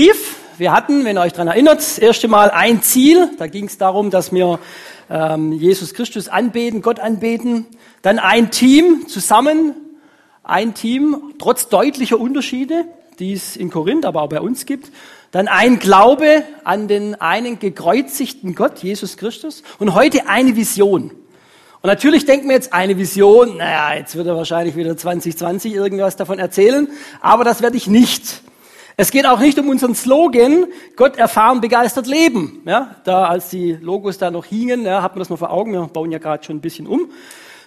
Korintherbrief. Wir hatten, wenn ihr euch daran erinnert, das erste Mal ein Ziel. Da ging es darum, dass wir ähm, Jesus Christus anbeten, Gott anbeten. Dann ein Team zusammen, ein Team, trotz deutlicher Unterschiede, die es in Korinth, aber auch bei uns gibt. Dann ein Glaube an den einen gekreuzigten Gott, Jesus Christus. Und heute eine Vision. Und natürlich denken wir jetzt eine Vision, naja, jetzt wird er wahrscheinlich wieder 2020 irgendwas davon erzählen, aber das werde ich nicht. Es geht auch nicht um unseren Slogan, Gott erfahren, begeistert leben. Ja, da als die Logos da noch hingen, ja, hat man das mal vor Augen, wir bauen ja gerade schon ein bisschen um.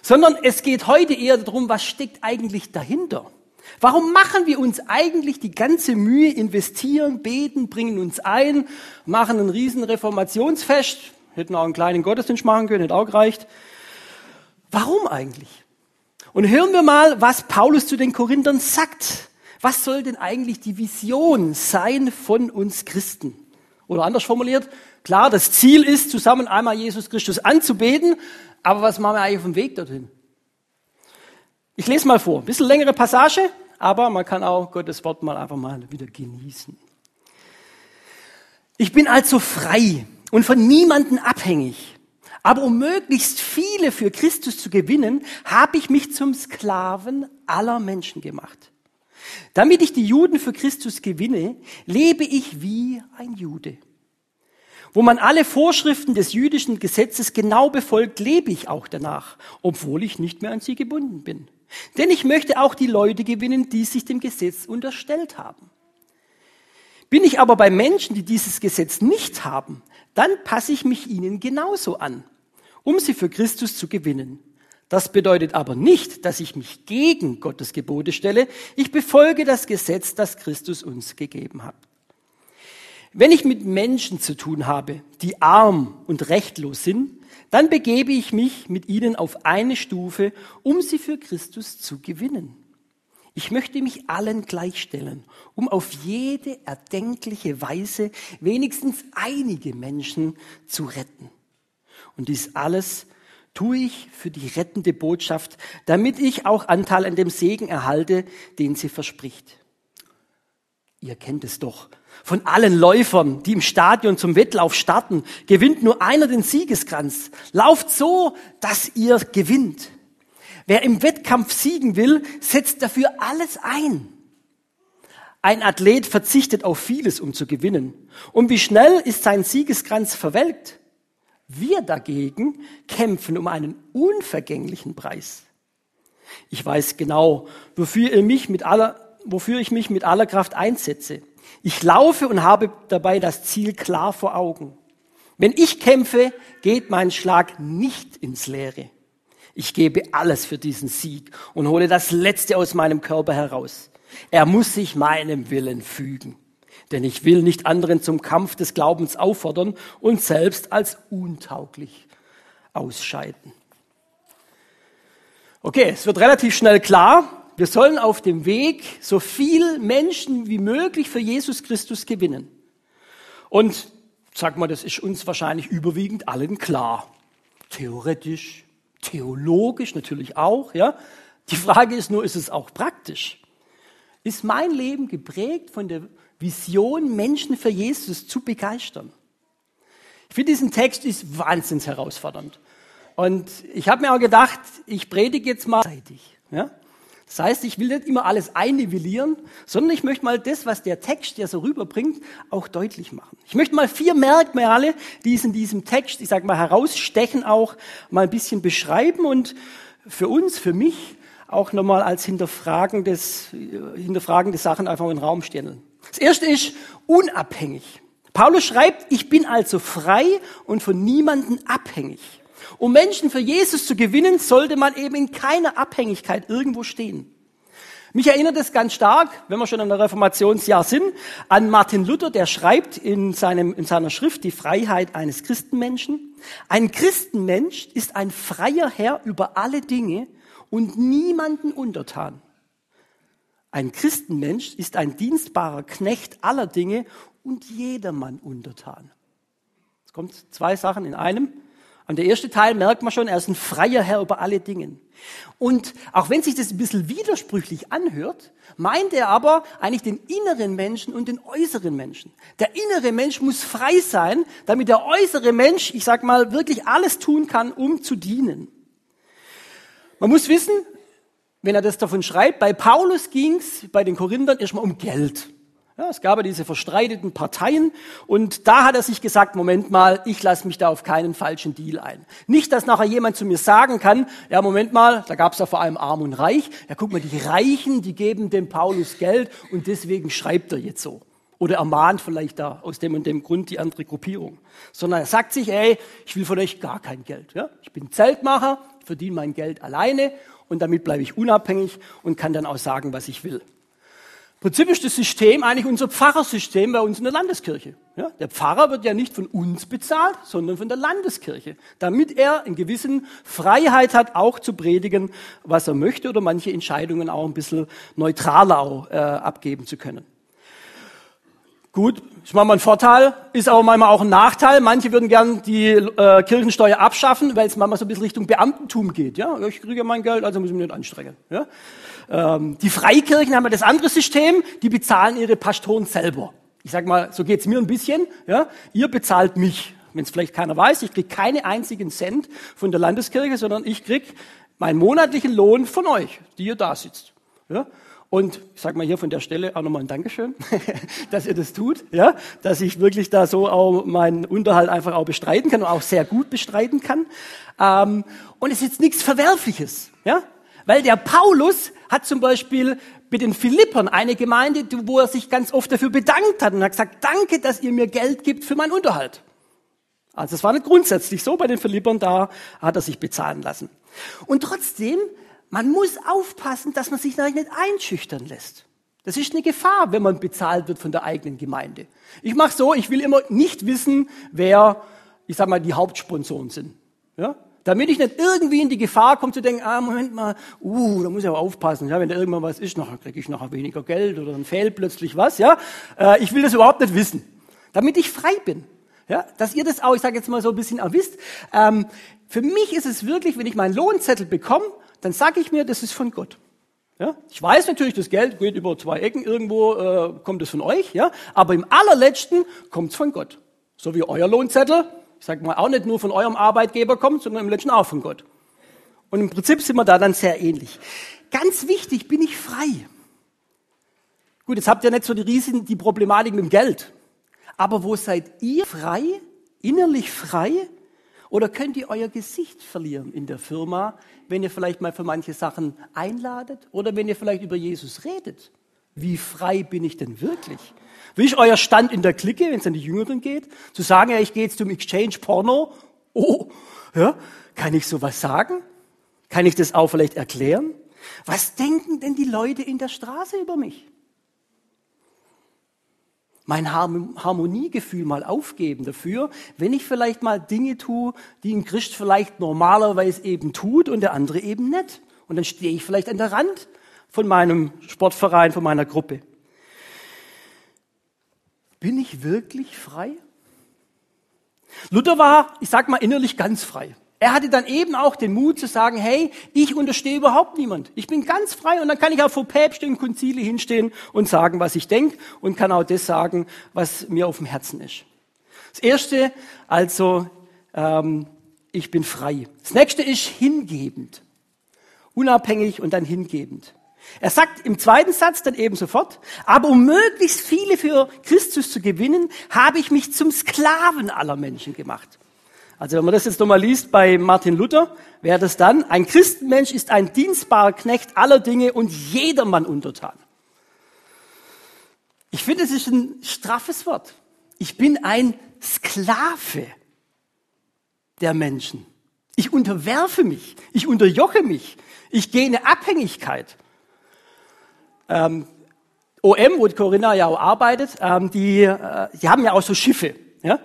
Sondern es geht heute eher darum, was steckt eigentlich dahinter? Warum machen wir uns eigentlich die ganze Mühe, investieren, beten, bringen uns ein, machen ein riesen Reformationsfest, hätten auch einen kleinen Gottesdienst machen können, hätte auch gereicht. Warum eigentlich? Und hören wir mal, was Paulus zu den Korinthern sagt. Was soll denn eigentlich die Vision sein von uns Christen? Oder anders formuliert, klar, das Ziel ist, zusammen einmal Jesus Christus anzubeten, aber was machen wir eigentlich auf dem Weg dorthin? Ich lese mal vor. Ein bisschen längere Passage, aber man kann auch Gottes Wort mal einfach mal wieder genießen. Ich bin also frei und von niemanden abhängig. Aber um möglichst viele für Christus zu gewinnen, habe ich mich zum Sklaven aller Menschen gemacht. Damit ich die Juden für Christus gewinne, lebe ich wie ein Jude. Wo man alle Vorschriften des jüdischen Gesetzes genau befolgt, lebe ich auch danach, obwohl ich nicht mehr an sie gebunden bin. Denn ich möchte auch die Leute gewinnen, die sich dem Gesetz unterstellt haben. Bin ich aber bei Menschen, die dieses Gesetz nicht haben, dann passe ich mich ihnen genauso an um sie für Christus zu gewinnen. Das bedeutet aber nicht, dass ich mich gegen Gottes Gebote stelle. Ich befolge das Gesetz, das Christus uns gegeben hat. Wenn ich mit Menschen zu tun habe, die arm und rechtlos sind, dann begebe ich mich mit ihnen auf eine Stufe, um sie für Christus zu gewinnen. Ich möchte mich allen gleichstellen, um auf jede erdenkliche Weise wenigstens einige Menschen zu retten. Und dies alles tue ich für die rettende Botschaft, damit ich auch Anteil an dem Segen erhalte, den sie verspricht. Ihr kennt es doch. Von allen Läufern, die im Stadion zum Wettlauf starten, gewinnt nur einer den Siegeskranz. Lauft so, dass ihr gewinnt. Wer im Wettkampf siegen will, setzt dafür alles ein. Ein Athlet verzichtet auf vieles, um zu gewinnen. Und wie schnell ist sein Siegeskranz verwelkt? Wir dagegen kämpfen um einen unvergänglichen Preis. Ich weiß genau, wofür, ihr mich mit aller, wofür ich mich mit aller Kraft einsetze. Ich laufe und habe dabei das Ziel klar vor Augen. Wenn ich kämpfe, geht mein Schlag nicht ins Leere. Ich gebe alles für diesen Sieg und hole das Letzte aus meinem Körper heraus. Er muss sich meinem Willen fügen denn ich will nicht anderen zum Kampf des Glaubens auffordern und selbst als untauglich ausscheiden. Okay, es wird relativ schnell klar, wir sollen auf dem Weg so viel Menschen wie möglich für Jesus Christus gewinnen. Und sag mal, das ist uns wahrscheinlich überwiegend allen klar. Theoretisch, theologisch natürlich auch, ja. Die Frage ist nur, ist es auch praktisch? Ist mein Leben geprägt von der Vision, Menschen für Jesus zu begeistern. Ich finde, diesen Text ist wahnsinnig herausfordernd. Und ich habe mir auch gedacht, ich predige jetzt mal zeitig. Ja? Das heißt, ich will nicht immer alles einnivellieren, sondern ich möchte mal das, was der Text ja so rüberbringt, auch deutlich machen. Ich möchte mal vier Merkmale, die es in diesem Text, ich sage mal, herausstechen, auch mal ein bisschen beschreiben und für uns, für mich, auch nochmal als hinterfragende Sachen einfach in den Raum stellen. Das erste ist unabhängig. Paulus schreibt, ich bin also frei und von niemanden abhängig. Um Menschen für Jesus zu gewinnen, sollte man eben in keiner Abhängigkeit irgendwo stehen. Mich erinnert es ganz stark, wenn wir schon in der Reformationsjahr sind, an Martin Luther, der schreibt in, seinem, in seiner Schrift Die Freiheit eines Christenmenschen. Ein Christenmensch ist ein freier Herr über alle Dinge und niemanden untertan. Ein Christenmensch ist ein dienstbarer Knecht aller Dinge und jedermann untertan. Es kommt zwei Sachen in einem. Und der erste Teil merkt man schon, er ist ein freier Herr über alle Dinge. Und auch wenn sich das ein bisschen widersprüchlich anhört, meint er aber eigentlich den inneren Menschen und den äußeren Menschen. Der innere Mensch muss frei sein, damit der äußere Mensch, ich sag mal, wirklich alles tun kann, um zu dienen. Man muss wissen, wenn er das davon schreibt, bei Paulus ging es bei den Korinthern erstmal um Geld. Ja, es gab ja diese verstreiteten Parteien und da hat er sich gesagt, Moment mal, ich lasse mich da auf keinen falschen Deal ein. Nicht, dass nachher jemand zu mir sagen kann, ja Moment mal, da gab es ja vor allem Arm und Reich, ja guck mal, die Reichen, die geben dem Paulus Geld und deswegen schreibt er jetzt so. Oder ermahnt vielleicht da aus dem und dem Grund die andere Gruppierung. Sondern er sagt sich, ey, ich will von euch gar kein Geld. Ja? Ich bin Zeltmacher, verdiene mein Geld alleine und damit bleibe ich unabhängig und kann dann auch sagen, was ich will. Prinzip ist das System eigentlich unser Pfarrersystem bei uns in der Landeskirche. Ja, der Pfarrer wird ja nicht von uns bezahlt, sondern von der Landeskirche, damit er in gewissen Freiheit hat, auch zu predigen, was er möchte oder manche Entscheidungen auch ein bisschen neutraler auch, äh, abgeben zu können. Gut, ist manchmal ein Vorteil, ist aber manchmal auch ein Nachteil. Manche würden gern die äh, Kirchensteuer abschaffen, weil es manchmal so ein bisschen Richtung Beamtentum geht. Ja, ich kriege mein Geld, also muss ich mich nicht anstrengen. Ja? Ähm, die Freikirchen haben ja das andere System, die bezahlen ihre Pastoren selber. Ich sage mal, so geht's mir ein bisschen. Ja? Ihr bezahlt mich. Wenn es vielleicht keiner weiß, ich kriege keine einzigen Cent von der Landeskirche, sondern ich krieg meinen monatlichen Lohn von euch, die ihr da sitzt. Ja? Und ich sage mal hier von der Stelle auch nochmal ein Dankeschön, dass ihr das tut, ja, dass ich wirklich da so auch meinen Unterhalt einfach auch bestreiten kann und auch sehr gut bestreiten kann. Ähm, und es ist jetzt nichts Verwerfliches, ja, weil der Paulus hat zum Beispiel mit den Philippern eine Gemeinde, wo er sich ganz oft dafür bedankt hat und hat gesagt, danke, dass ihr mir Geld gibt für meinen Unterhalt. Also es war nicht grundsätzlich so, bei den Philippern da hat er sich bezahlen lassen. Und trotzdem man muss aufpassen, dass man sich nicht einschüchtern lässt. Das ist eine Gefahr, wenn man bezahlt wird von der eigenen Gemeinde. Ich mache so, ich will immer nicht wissen, wer, ich sag mal, die Hauptsponsoren sind. Ja? Damit ich nicht irgendwie in die Gefahr komme zu denken, ah, Moment mal, uh, da muss ich aber aufpassen, ja, wenn da irgendwann was ist, nachher kriege ich nachher weniger Geld oder dann fehlt plötzlich was, ja. Äh, ich will das überhaupt nicht wissen. Damit ich frei bin. Ja, dass ihr das auch, ich sage jetzt mal so ein bisschen erwisst. Ähm, für mich ist es wirklich, wenn ich meinen Lohnzettel bekomme dann sage ich mir, das ist von Gott. Ja? Ich weiß natürlich, das Geld geht über zwei Ecken, irgendwo äh, kommt es von euch, ja? aber im allerletzten kommt es von Gott. So wie euer Lohnzettel, ich sage mal, auch nicht nur von eurem Arbeitgeber kommt, sondern im letzten auch von Gott. Und im Prinzip sind wir da dann sehr ähnlich. Ganz wichtig, bin ich frei. Gut, jetzt habt ihr nicht so die Riesen, die Problematik mit dem Geld. Aber wo seid ihr frei, innerlich frei, oder könnt ihr euer Gesicht verlieren in der Firma, wenn ihr vielleicht mal für manche Sachen einladet oder wenn ihr vielleicht über Jesus redet? Wie frei bin ich denn wirklich? Wie ist euer Stand in der Clique, wenn es an die Jüngeren geht? Zu sagen, ja, ich gehe jetzt zum Exchange Porno. Oh, ja, kann ich sowas sagen? Kann ich das auch vielleicht erklären? Was denken denn die Leute in der Straße über mich? Mein Harmoniegefühl mal aufgeben dafür, wenn ich vielleicht mal Dinge tue, die ein Christ vielleicht normalerweise eben tut und der andere eben nicht. Und dann stehe ich vielleicht an der Rand von meinem Sportverein, von meiner Gruppe. Bin ich wirklich frei? Luther war, ich sag mal, innerlich ganz frei. Er hatte dann eben auch den Mut zu sagen, hey, ich unterstehe überhaupt niemand. Ich bin ganz frei und dann kann ich auch vor Päpste und Konzile hinstehen und sagen, was ich denke und kann auch das sagen, was mir auf dem Herzen ist. Das Erste, also, ähm, ich bin frei. Das Nächste ist hingebend. Unabhängig und dann hingebend. Er sagt im zweiten Satz dann eben sofort, aber um möglichst viele für Christus zu gewinnen, habe ich mich zum Sklaven aller Menschen gemacht. Also wenn man das jetzt nochmal liest bei Martin Luther, wäre das dann, ein Christenmensch ist ein dienstbarer Knecht aller Dinge und jedermann untertan. Ich finde, es ist ein straffes Wort. Ich bin ein Sklave der Menschen. Ich unterwerfe mich, ich unterjoche mich, ich gehe in eine Abhängigkeit. Ähm, OM, wo Corinna ja auch arbeitet, ähm, die, äh, die haben ja auch so Schiffe. Ja?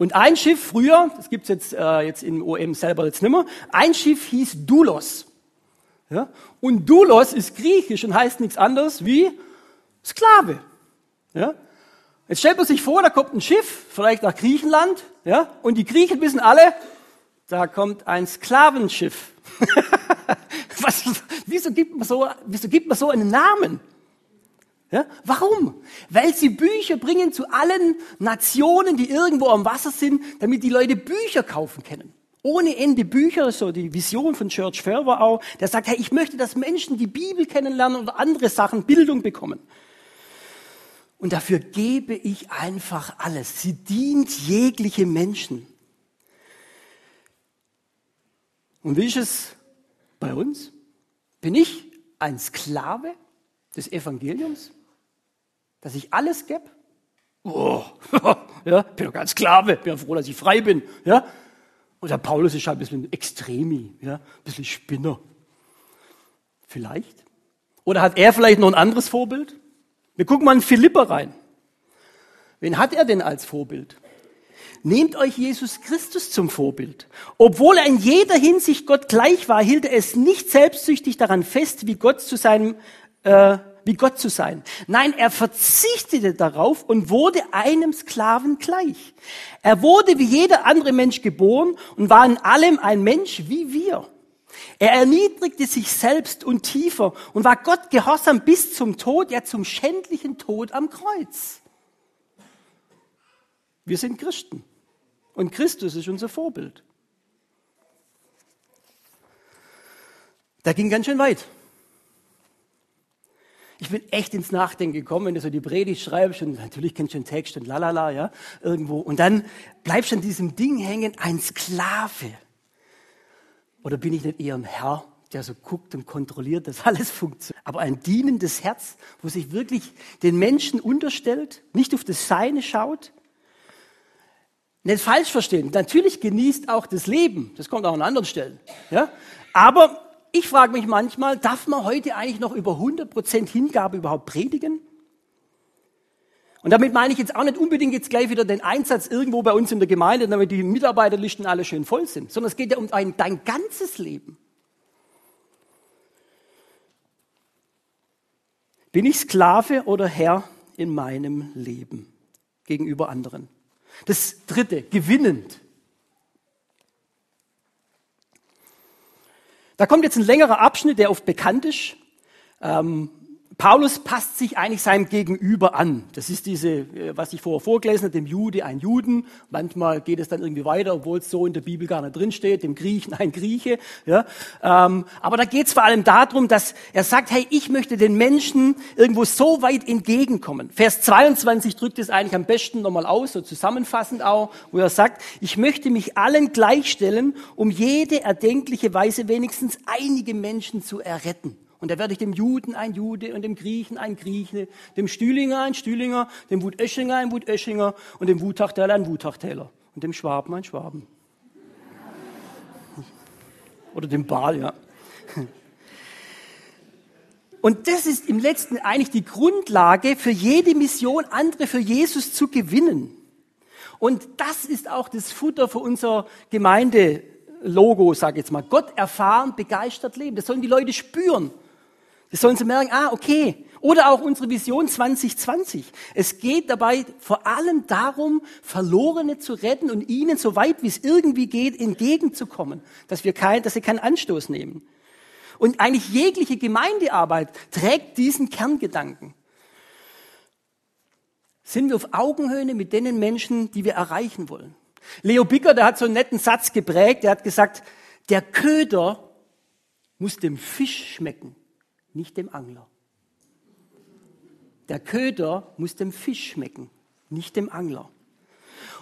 Und ein Schiff früher, das gibt's jetzt, äh, jetzt im OM selber jetzt nimmer, ein Schiff hieß Doulos. Ja? Und Doulos ist griechisch und heißt nichts anderes wie Sklave. Ja? Jetzt stellt man sich vor, da kommt ein Schiff, vielleicht nach Griechenland, ja, und die Griechen wissen alle, da kommt ein Sklavenschiff. Was, wieso, gibt man so, wieso gibt man so einen Namen? Ja, warum? Weil sie Bücher bringen zu allen Nationen, die irgendwo am Wasser sind, damit die Leute Bücher kaufen können. Ohne Ende Bücher, so die Vision von Church Ferber auch, der sagt, hey, ich möchte, dass Menschen die Bibel kennenlernen oder andere Sachen, Bildung bekommen. Und dafür gebe ich einfach alles. Sie dient jegliche Menschen. Und wie ist es bei uns? Bin ich ein Sklave des Evangeliums? Dass ich alles gebe? Oh, ja, bin doch ganz Sklave, bin froh, dass ich frei bin. Ja? Und der Paulus ist halt ein bisschen Extremi, ja? ein bisschen Spinner. Vielleicht. Oder hat er vielleicht noch ein anderes Vorbild? Wir gucken mal in Philippa rein. Wen hat er denn als Vorbild? Nehmt euch Jesus Christus zum Vorbild. Obwohl er in jeder Hinsicht Gott gleich war, hielt er es nicht selbstsüchtig daran fest, wie Gott zu seinem, äh, wie Gott zu sein. Nein, er verzichtete darauf und wurde einem Sklaven gleich. Er wurde wie jeder andere Mensch geboren und war in allem ein Mensch wie wir. Er erniedrigte sich selbst und tiefer und war Gott gehorsam bis zum Tod, ja zum schändlichen Tod am Kreuz. Wir sind Christen. Und Christus ist unser Vorbild. Da ging ganz schön weit. Ich bin echt ins Nachdenken gekommen, wenn du so die Predigt schreibst und natürlich kennst du den Text und lalala, ja, irgendwo. Und dann bleibst du an diesem Ding hängen, ein Sklave. Oder bin ich nicht eher ein Herr, der so guckt und kontrolliert, dass alles funktioniert? Aber ein dienendes Herz, wo sich wirklich den Menschen unterstellt, nicht auf das Seine schaut, nicht falsch verstehen. Natürlich genießt auch das Leben. Das kommt auch an anderen Stellen. Ja? Aber ich frage mich manchmal, darf man heute eigentlich noch über 100% Hingabe überhaupt predigen? Und damit meine ich jetzt auch nicht unbedingt jetzt gleich wieder den Einsatz irgendwo bei uns in der Gemeinde, damit die Mitarbeiterlisten alle schön voll sind, sondern es geht ja um dein, dein ganzes Leben. Bin ich Sklave oder Herr in meinem Leben gegenüber anderen? Das dritte, gewinnend. Da kommt jetzt ein längerer Abschnitt, der oft bekannt ist. Ähm, Paulus passt sich eigentlich seinem Gegenüber an. Das ist diese, äh, was ich vorher vorgelesen habe, dem Jude ein Juden. Manchmal geht es dann irgendwie weiter, obwohl es so in der Bibel gar nicht drinsteht, dem Griechen ein Grieche. Ja? Ähm, aber da geht es vor allem darum, dass er sagt, hey, ich möchte den Menschen irgendwo so weit entgegenkommen. Vers 22 drückt es eigentlich am besten nochmal aus, so zusammenfassend auch, wo er sagt, ich möchte mich allen gleichstellen, um jede erdenkliche Weise wenigstens einige Menschen zu erretten. Und da werde ich dem Juden ein Jude und dem Griechen ein Grieche, dem Stühlinger ein Stühlinger, dem Wutöschinger ein Wutöschinger und dem Wutachtäler ein Wutachtäler und dem Schwaben ein Schwaben. Oder dem Baal, ja. Und das ist im letzten eigentlich die Grundlage für jede Mission, andere für Jesus zu gewinnen. Und das ist auch das Futter für unser Gemeindelogo, sage ich jetzt mal. Gott erfahren, begeistert leben. Das sollen die Leute spüren. Das sollen sie merken, ah, okay. Oder auch unsere Vision 2020. Es geht dabei vor allem darum, Verlorene zu retten und ihnen so weit wie es irgendwie geht entgegenzukommen, dass wir kein, dass sie keinen Anstoß nehmen. Und eigentlich jegliche Gemeindearbeit trägt diesen Kerngedanken. Sind wir auf Augenhöhe mit den Menschen, die wir erreichen wollen? Leo Bicker, der hat so einen netten Satz geprägt, der hat gesagt, der Köder muss dem Fisch schmecken nicht dem Angler. Der Köder muss dem Fisch schmecken, nicht dem Angler.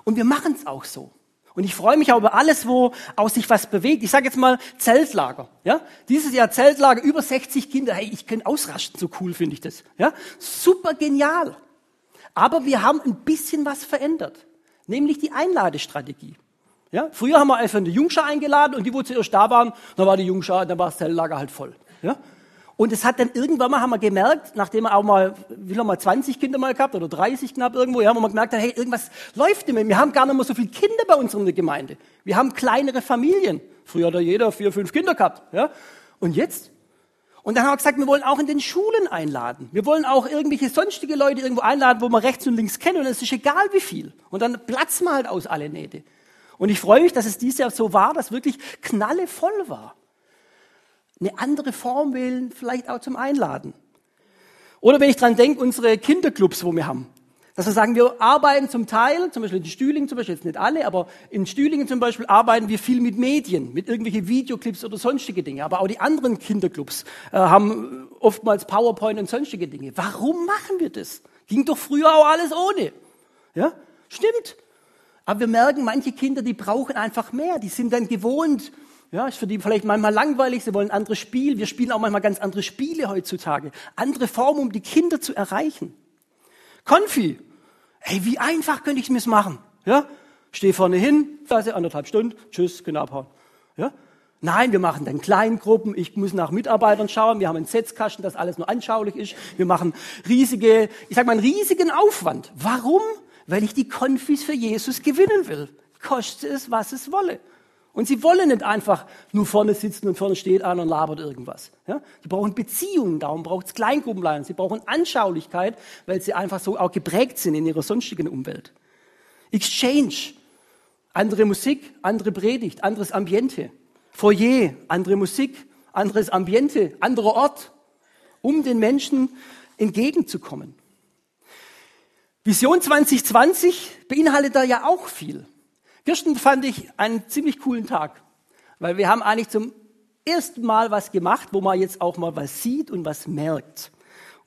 Und wir machen es auch so. Und ich freue mich auch über alles, wo auch sich was bewegt. Ich sage jetzt mal Zeltlager. Ja? Dieses Jahr Zeltlager, über 60 Kinder. Hey, ich könnte ausrasten, so cool finde ich das. Ja? Super genial. Aber wir haben ein bisschen was verändert, nämlich die Einladestrategie. Ja? Früher haben wir einfach eine Jungschar eingeladen und die, wo zuerst da waren, dann war die Jungschar, dann war das Zeltlager halt voll. Ja? Und es hat dann irgendwann mal, haben wir gemerkt, nachdem wir auch mal, wie lange mal 20 Kinder mal gehabt oder 30 knapp irgendwo, ja, haben wir gemerkt, hey, irgendwas läuft nicht mehr. Wir haben gar nicht mehr so viele Kinder bei uns in der Gemeinde. Wir haben kleinere Familien. Früher hat da jeder vier, fünf Kinder gehabt, ja. Und jetzt? Und dann haben wir gesagt, wir wollen auch in den Schulen einladen. Wir wollen auch irgendwelche sonstige Leute irgendwo einladen, wo wir rechts und links kennen. Und es ist egal wie viel. Und dann platzen wir halt aus alle Nähte. Und ich freue mich, dass es dieses Jahr so war, dass wirklich knallevoll war. Eine andere Form wählen, vielleicht auch zum Einladen. Oder wenn ich dran denke, unsere Kinderclubs, wo wir haben. Dass wir sagen, wir arbeiten zum Teil, zum Beispiel in Stühlingen, zum Beispiel jetzt nicht alle, aber in Stühlingen zum Beispiel arbeiten wir viel mit Medien, mit irgendwelchen Videoclips oder sonstige Dinge. Aber auch die anderen Kinderclubs äh, haben oftmals PowerPoint und sonstige Dinge. Warum machen wir das? Ging doch früher auch alles ohne. Ja, stimmt. Aber wir merken, manche Kinder, die brauchen einfach mehr. Die sind dann gewohnt, ja, ist für die vielleicht manchmal langweilig, sie wollen ein anderes Spiel. Wir spielen auch manchmal ganz andere Spiele heutzutage. Andere Formen, um die Kinder zu erreichen. Konfi. Hey, wie einfach könnte ich mir's machen? Ja? Steh vorne hin, also anderthalb Stunden, tschüss, können abhauen. Ja? Nein, wir machen dann Kleingruppen. Ich muss nach Mitarbeitern schauen. Wir haben einen Setzkasten, das alles nur anschaulich ist. Wir machen riesige, ich sag mal, einen riesigen Aufwand. Warum? Weil ich die Konfis für Jesus gewinnen will. Koste es, was es wolle. Und sie wollen nicht einfach nur vorne sitzen und vorne steht einer und labert irgendwas. Ja? Die brauchen Beziehungen, darum braucht es Kleingruppenleitung. Sie brauchen Anschaulichkeit, weil sie einfach so auch geprägt sind in ihrer sonstigen Umwelt. Exchange, andere Musik, andere Predigt, anderes Ambiente. Foyer, andere Musik, anderes Ambiente, anderer Ort, um den Menschen entgegenzukommen. Vision 2020 beinhaltet da ja auch viel. Gestern fand ich einen ziemlich coolen Tag, weil wir haben eigentlich zum ersten Mal was gemacht, wo man jetzt auch mal was sieht und was merkt.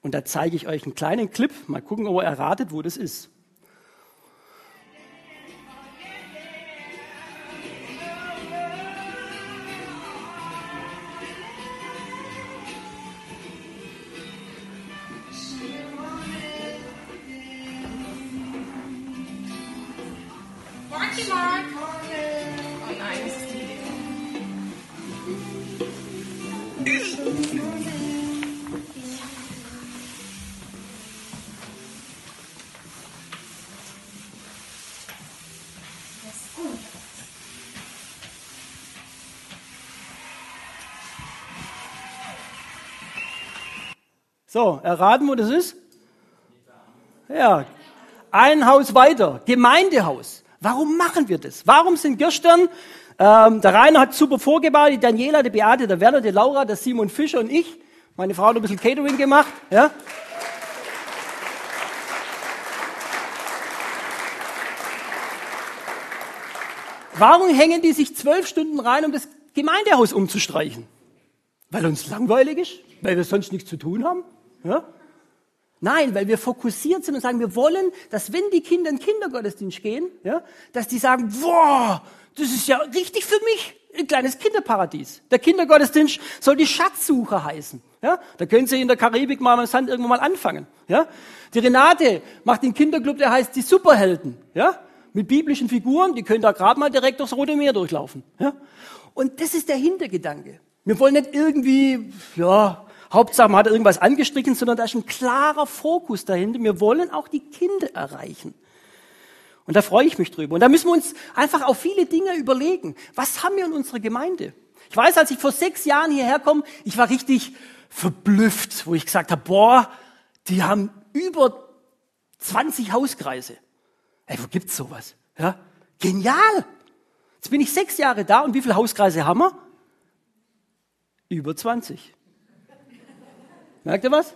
Und da zeige ich euch einen kleinen Clip. Mal gucken, ob ihr erratet, wo das ist. So, erraten, wo das ist? Ja, ein Haus weiter, Gemeindehaus. Warum machen wir das? Warum sind gestern, ähm, der Rainer hat super vorgebaut, die Daniela, die Beate, der Werner, die Laura, der Simon Fischer und ich, meine Frau hat ein bisschen Catering gemacht, ja? Warum hängen die sich zwölf Stunden rein, um das Gemeindehaus umzustreichen? Weil uns langweilig ist? Weil wir sonst nichts zu tun haben? Ja? Nein, weil wir fokussiert sind und sagen, wir wollen, dass wenn die Kinder in den Kindergottesdienst gehen, ja, dass die sagen, boah, das ist ja richtig für mich, ein kleines Kinderparadies. Der Kindergottesdienst soll die Schatzsuche heißen. Ja, da können Sie in der Karibik mal am Sand irgendwann mal anfangen. Ja, die Renate macht den Kinderclub, der heißt die Superhelden. Ja, mit biblischen Figuren, die können da gerade mal direkt durchs Rote Meer durchlaufen. Ja, und das ist der Hintergedanke. Wir wollen nicht irgendwie, ja, Hauptsache man hat irgendwas angestrichen, sondern da ist ein klarer Fokus dahinter. Wir wollen auch die Kinder erreichen. Und da freue ich mich drüber. Und da müssen wir uns einfach auch viele Dinge überlegen. Was haben wir in unserer Gemeinde? Ich weiß, als ich vor sechs Jahren hierher komme, ich war richtig verblüfft, wo ich gesagt habe, boah, die haben über 20 Hauskreise. Ey, wo gibt's sowas? Ja? Genial! Jetzt bin ich sechs Jahre da und wie viele Hauskreise haben wir? Über 20. Merkt ihr was?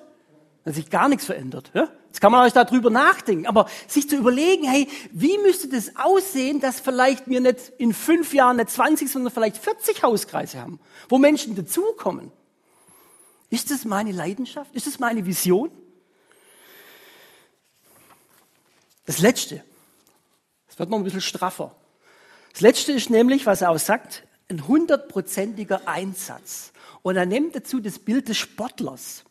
Da hat sich gar nichts verändert. Ja? Jetzt kann man euch darüber nachdenken, aber sich zu überlegen, hey, wie müsste das aussehen, dass vielleicht wir nicht in fünf Jahren nicht 20, sondern vielleicht 40 Hauskreise haben, wo Menschen dazukommen. Ist das meine Leidenschaft? Ist das meine Vision? Das Letzte, das wird noch ein bisschen straffer. Das Letzte ist nämlich, was er auch sagt, ein hundertprozentiger Einsatz. Und er nimmt dazu das Bild des Sportlers.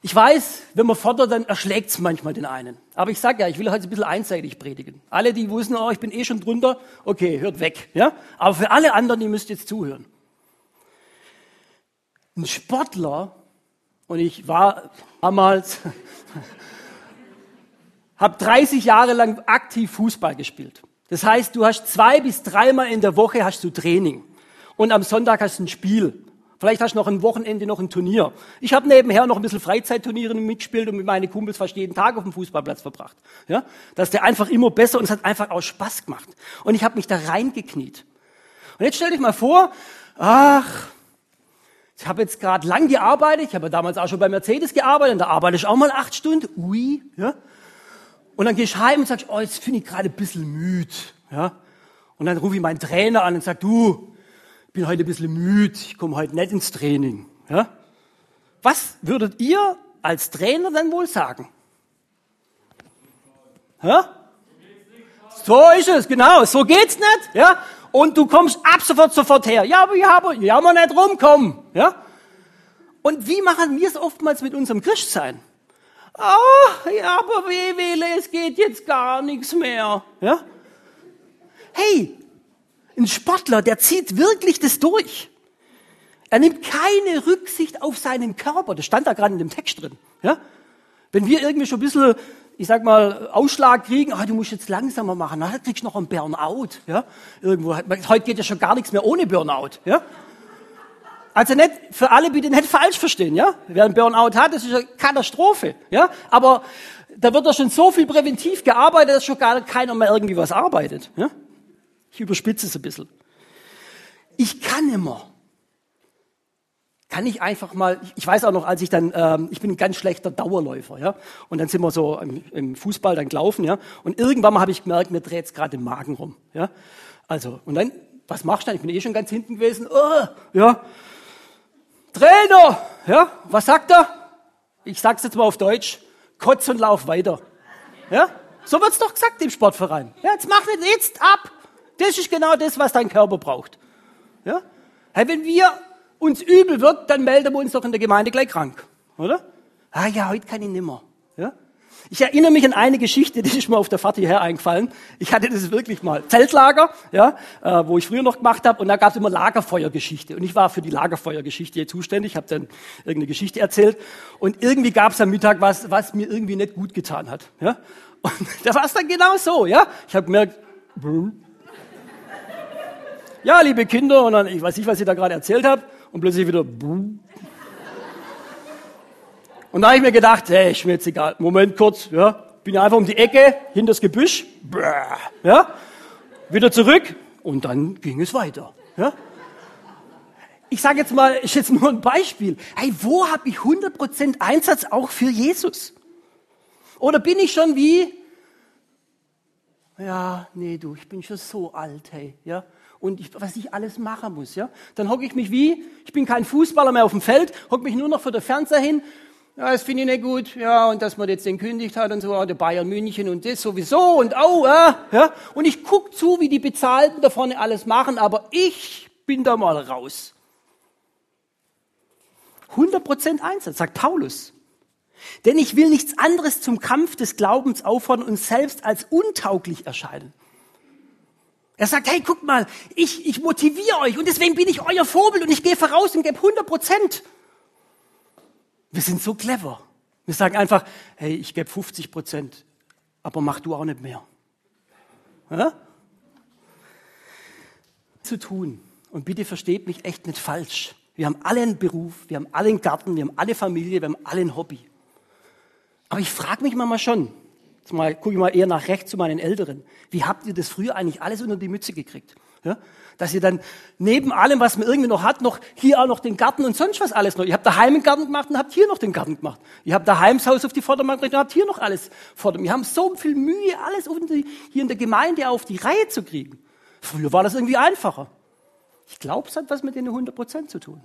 Ich weiß, wenn man fordert, dann erschlägt es manchmal den einen. Aber ich sage ja, ich will heute ein bisschen einseitig predigen. Alle, die wissen, oh, ich bin eh schon drunter, okay, hört weg. Ja? Aber für alle anderen, ihr müsst jetzt zuhören. Ein Sportler, und ich war damals, habe 30 Jahre lang aktiv Fußball gespielt. Das heißt, du hast zwei bis dreimal in der Woche hast du Training und am Sonntag hast du ein Spiel. Vielleicht hast du noch ein Wochenende noch ein Turnier. Ich habe nebenher noch ein bisschen Freizeitturniere mitgespielt und mit meinen Kumpels fast jeden Tag auf dem Fußballplatz verbracht. Ja, das ist der einfach immer besser und es hat einfach auch Spaß gemacht. Und ich habe mich da reingekniet. Und jetzt stell dich mal vor, ach, ich habe jetzt gerade lang gearbeitet, ich habe ja damals auch schon bei Mercedes gearbeitet, und da arbeite ich auch mal acht Stunden, ui, ja. Und dann gehst du heim und sagst, oh, jetzt finde ich gerade ein bisschen müde, ja. Und dann rufe ich meinen Trainer an und sag, du, ich bin heute ein bisschen müde, ich komme heute nicht ins Training, ja. Was würdet ihr als Trainer dann wohl sagen? Ja? So ist es, genau, so geht's nicht, ja und du kommst ab sofort sofort her. Ja, aber ja, aber ja, mal nicht rumkommen. Ja? Und wie machen wir es oftmals mit unserem Christsein? Ah, ja, aber weh, weh, es geht jetzt gar nichts mehr. Ja? Hey, ein Sportler, der zieht wirklich das durch. Er nimmt keine Rücksicht auf seinen Körper. Das stand da gerade in dem Text drin. Ja? Wenn wir irgendwie schon ein bisschen ich sag mal, Ausschlag kriegen, ah, du musst jetzt langsamer machen, dann kriegst du noch einen Burnout, ja, irgendwo. Heute geht ja schon gar nichts mehr ohne Burnout, ja. Also nicht, für alle bitte nicht falsch verstehen, ja. Wer einen Burnout hat, das ist eine Katastrophe, ja. Aber da wird doch schon so viel präventiv gearbeitet, dass schon gar keiner mehr irgendwie was arbeitet, ja. Ich überspitze es ein bisschen. Ich kann immer. Kann ich einfach mal, ich weiß auch noch, als ich dann, ähm, ich bin ein ganz schlechter Dauerläufer, ja, und dann sind wir so im, im Fußball dann gelaufen, ja, und irgendwann mal habe ich gemerkt, mir dreht's gerade den Magen rum, ja, also, und dann, was machst du dann? Ich bin eh schon ganz hinten gewesen, oh, ja, Trainer, ja, was sagt er? Ich sag's jetzt mal auf Deutsch, kotz und lauf weiter, ja, so wird's doch gesagt im Sportverein, ja, jetzt mach nicht jetzt ab, das ist genau das, was dein Körper braucht, ja, hey, wenn wir uns übel wird, dann melden wir uns doch in der Gemeinde gleich krank, oder? Ah ja, heute kann ich nimmer. Ja? Ich erinnere mich an eine Geschichte, die ist mir auf der Fahrt hierher eingefallen. Ich hatte das wirklich mal. Zeltlager, ja, äh, wo ich früher noch gemacht habe, und da gab es immer Lagerfeuergeschichte. Und ich war für die Lagerfeuergeschichte zuständig, habe dann irgendeine Geschichte erzählt. Und irgendwie gab es am Mittag was, was mir irgendwie nicht gut getan hat. Ja? Und da war es dann genau so. Ja? Ich habe gemerkt, ja, liebe Kinder, und dann, ich weiß nicht, was ich da gerade erzählt habe und plötzlich wieder. Und da habe ich mir gedacht, hey, ist mir jetzt egal. Moment kurz, ja, bin einfach um die Ecke, hinter das Gebüsch, ja, wieder zurück und dann ging es weiter. Ja. Ich sage jetzt mal, ist jetzt nur ein Beispiel. Hey, wo habe ich 100% Einsatz auch für Jesus? Oder bin ich schon wie, ja, nee, du, ich bin schon so alt, hey, ja und ich, was ich alles machen muss. Ja? Dann hocke ich mich wie, ich bin kein Fußballer mehr auf dem Feld, hocke mich nur noch vor der Fernseher hin. Ja, das finde ich nicht gut. Ja, und dass man jetzt den kündigt hat und so, der Bayern München und das sowieso und au, ja, ja. Und ich guck zu, wie die Bezahlten da vorne alles machen, aber ich bin da mal raus. 100% Einsatz, sagt Paulus. Denn ich will nichts anderes zum Kampf des Glaubens auffordern und selbst als untauglich erscheinen. Er sagt, hey, guckt mal, ich, ich motiviere euch und deswegen bin ich euer Vorbild und ich gehe voraus und gebe 100 Prozent. Wir sind so clever. Wir sagen einfach, hey, ich gebe 50 Prozent, aber mach du auch nicht mehr. Ja? Zu tun. Und bitte versteht mich echt nicht falsch. Wir haben alle einen Beruf, wir haben alle einen Garten, wir haben alle Familie, wir haben alle ein Hobby. Aber ich frage mich manchmal schon, mal, gucke ich mal eher nach rechts zu meinen Älteren. Wie habt ihr das früher eigentlich alles unter die Mütze gekriegt? Ja? Dass ihr dann neben allem, was man irgendwie noch hat, noch hier auch noch den Garten und sonst was alles noch. Ihr habt daheim einen Garten gemacht und habt hier noch den Garten gemacht. Ihr habt daheim das Haus auf die Vordermann gebracht und habt hier noch alles Vordermann. Wir haben so viel Mühe, alles hier in der Gemeinde auf die Reihe zu kriegen. Früher war das irgendwie einfacher. Ich glaube, es hat was mit den 100 Prozent zu tun.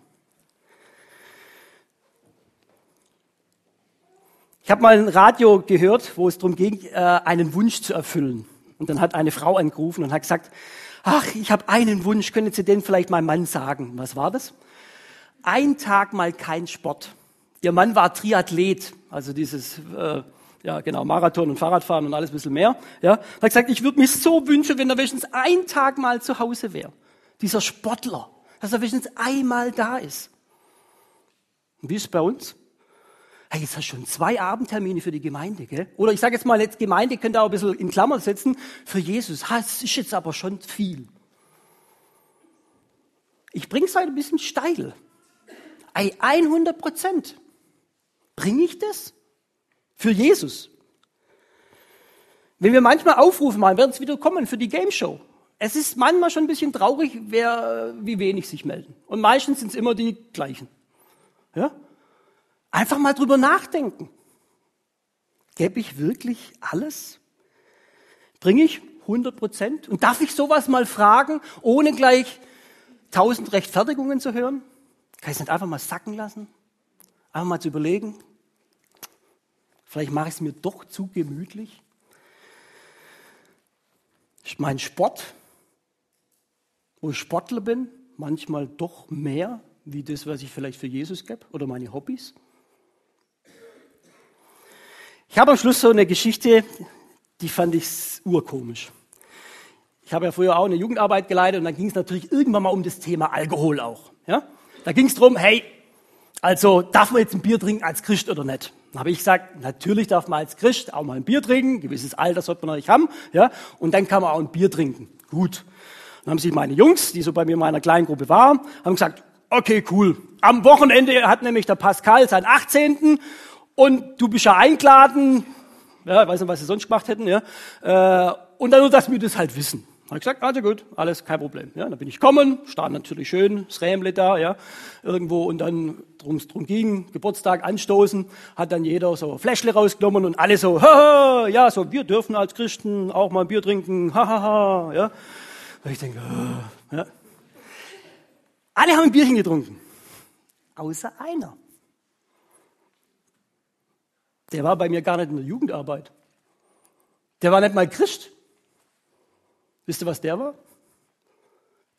Ich habe mal ein Radio gehört, wo es darum ging, äh, einen Wunsch zu erfüllen. Und dann hat eine Frau angerufen und hat gesagt, ach, ich habe einen Wunsch, können Sie den vielleicht meinem Mann sagen? Was war das? Ein Tag mal kein Sport. Ihr Mann war Triathlet, also dieses, äh, ja genau, Marathon und Fahrradfahren und alles ein bisschen mehr. Ja, hat gesagt, ich würde mich so wünschen, wenn er wenigstens ein Tag mal zu Hause wäre. Dieser Sportler, dass er wenigstens einmal da ist. Und wie ist es bei uns? Hey, jetzt hast du schon zwei Abendtermine für die Gemeinde, gell? Oder ich sage jetzt mal, jetzt Gemeinde könnt ihr auch ein bisschen in Klammern setzen, für Jesus. Ha, das ist jetzt aber schon viel. Ich bringe es heute ein bisschen steil. Ei, 100 Prozent. Bringe ich das? Für Jesus. Wenn wir manchmal Aufrufe machen, werden es wieder kommen für die Game Show. Es ist manchmal schon ein bisschen traurig, wer, wie wenig sich melden. Und meistens sind es immer die gleichen. Ja? Einfach mal drüber nachdenken. Gebe ich wirklich alles? Bringe ich 100 Prozent? Und darf ich sowas mal fragen, ohne gleich tausend Rechtfertigungen zu hören? Kann ich es nicht einfach mal sacken lassen? Einfach mal zu überlegen? Vielleicht mache ich es mir doch zu gemütlich. Ich mein Sport, wo ich Sportler bin, manchmal doch mehr wie das, was ich vielleicht für Jesus gebe oder meine Hobbys. Ich habe am Schluss so eine Geschichte, die fand ich urkomisch. Ich habe ja früher auch eine Jugendarbeit geleitet und dann ging es natürlich irgendwann mal um das Thema Alkohol auch. Ja? Da ging es darum, hey, also darf man jetzt ein Bier trinken als Christ oder nicht? Dann habe ich gesagt, natürlich darf man als Christ auch mal ein Bier trinken, ein gewisses Alter sollte man noch nicht haben, ja, und dann kann man auch ein Bier trinken. Gut. Dann haben sich meine Jungs, die so bei mir in meiner kleinen Gruppe waren, haben gesagt, okay, cool. Am Wochenende hat nämlich der Pascal seinen 18. und du bist ja eingeladen, ja, ich weiß nicht, was sie sonst gemacht hätten, ja, äh, und dann nur, dass wir das halt wissen. Habe ich gesagt, also gut, alles kein Problem. Ja, dann bin ich gekommen, stand natürlich schön, das Rämle da, ja, irgendwo und dann drum drum ging, Geburtstag anstoßen, hat dann jeder so Fläschle rausgenommen und alle so, haha, ja, so wir dürfen als Christen auch mal ein Bier trinken, hahaha, ja. Und ich denke, oh, ja. Alle haben ein Bierchen getrunken, außer einer. Der war bei mir gar nicht in der Jugendarbeit. Der war nicht mal Christ. Wisst ihr, was der war?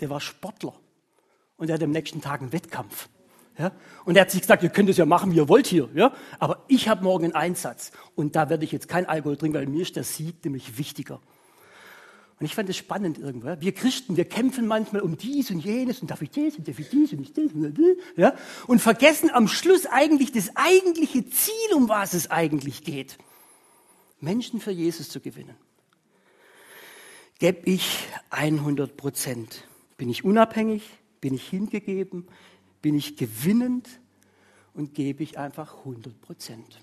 Der war Sportler. Und er hat am nächsten Tag einen Wettkampf. Ja? Und er hat sich gesagt, ihr könnt es ja machen, wie ihr wollt hier. Ja? Aber ich habe morgen einen Einsatz. Und da werde ich jetzt kein Alkohol trinken, weil mir ist der Sieg nämlich wichtiger. Und ich fand es spannend irgendwo. Wir Christen, wir kämpfen manchmal um dies und jenes und darf ich das und darf ich dies und ich das und das. Ja? Und vergessen am Schluss eigentlich das eigentliche Ziel, um was es eigentlich geht. Menschen für Jesus zu gewinnen gebe ich 100 Prozent. Bin ich unabhängig? Bin ich hingegeben? Bin ich gewinnend? Und gebe ich einfach 100 Prozent.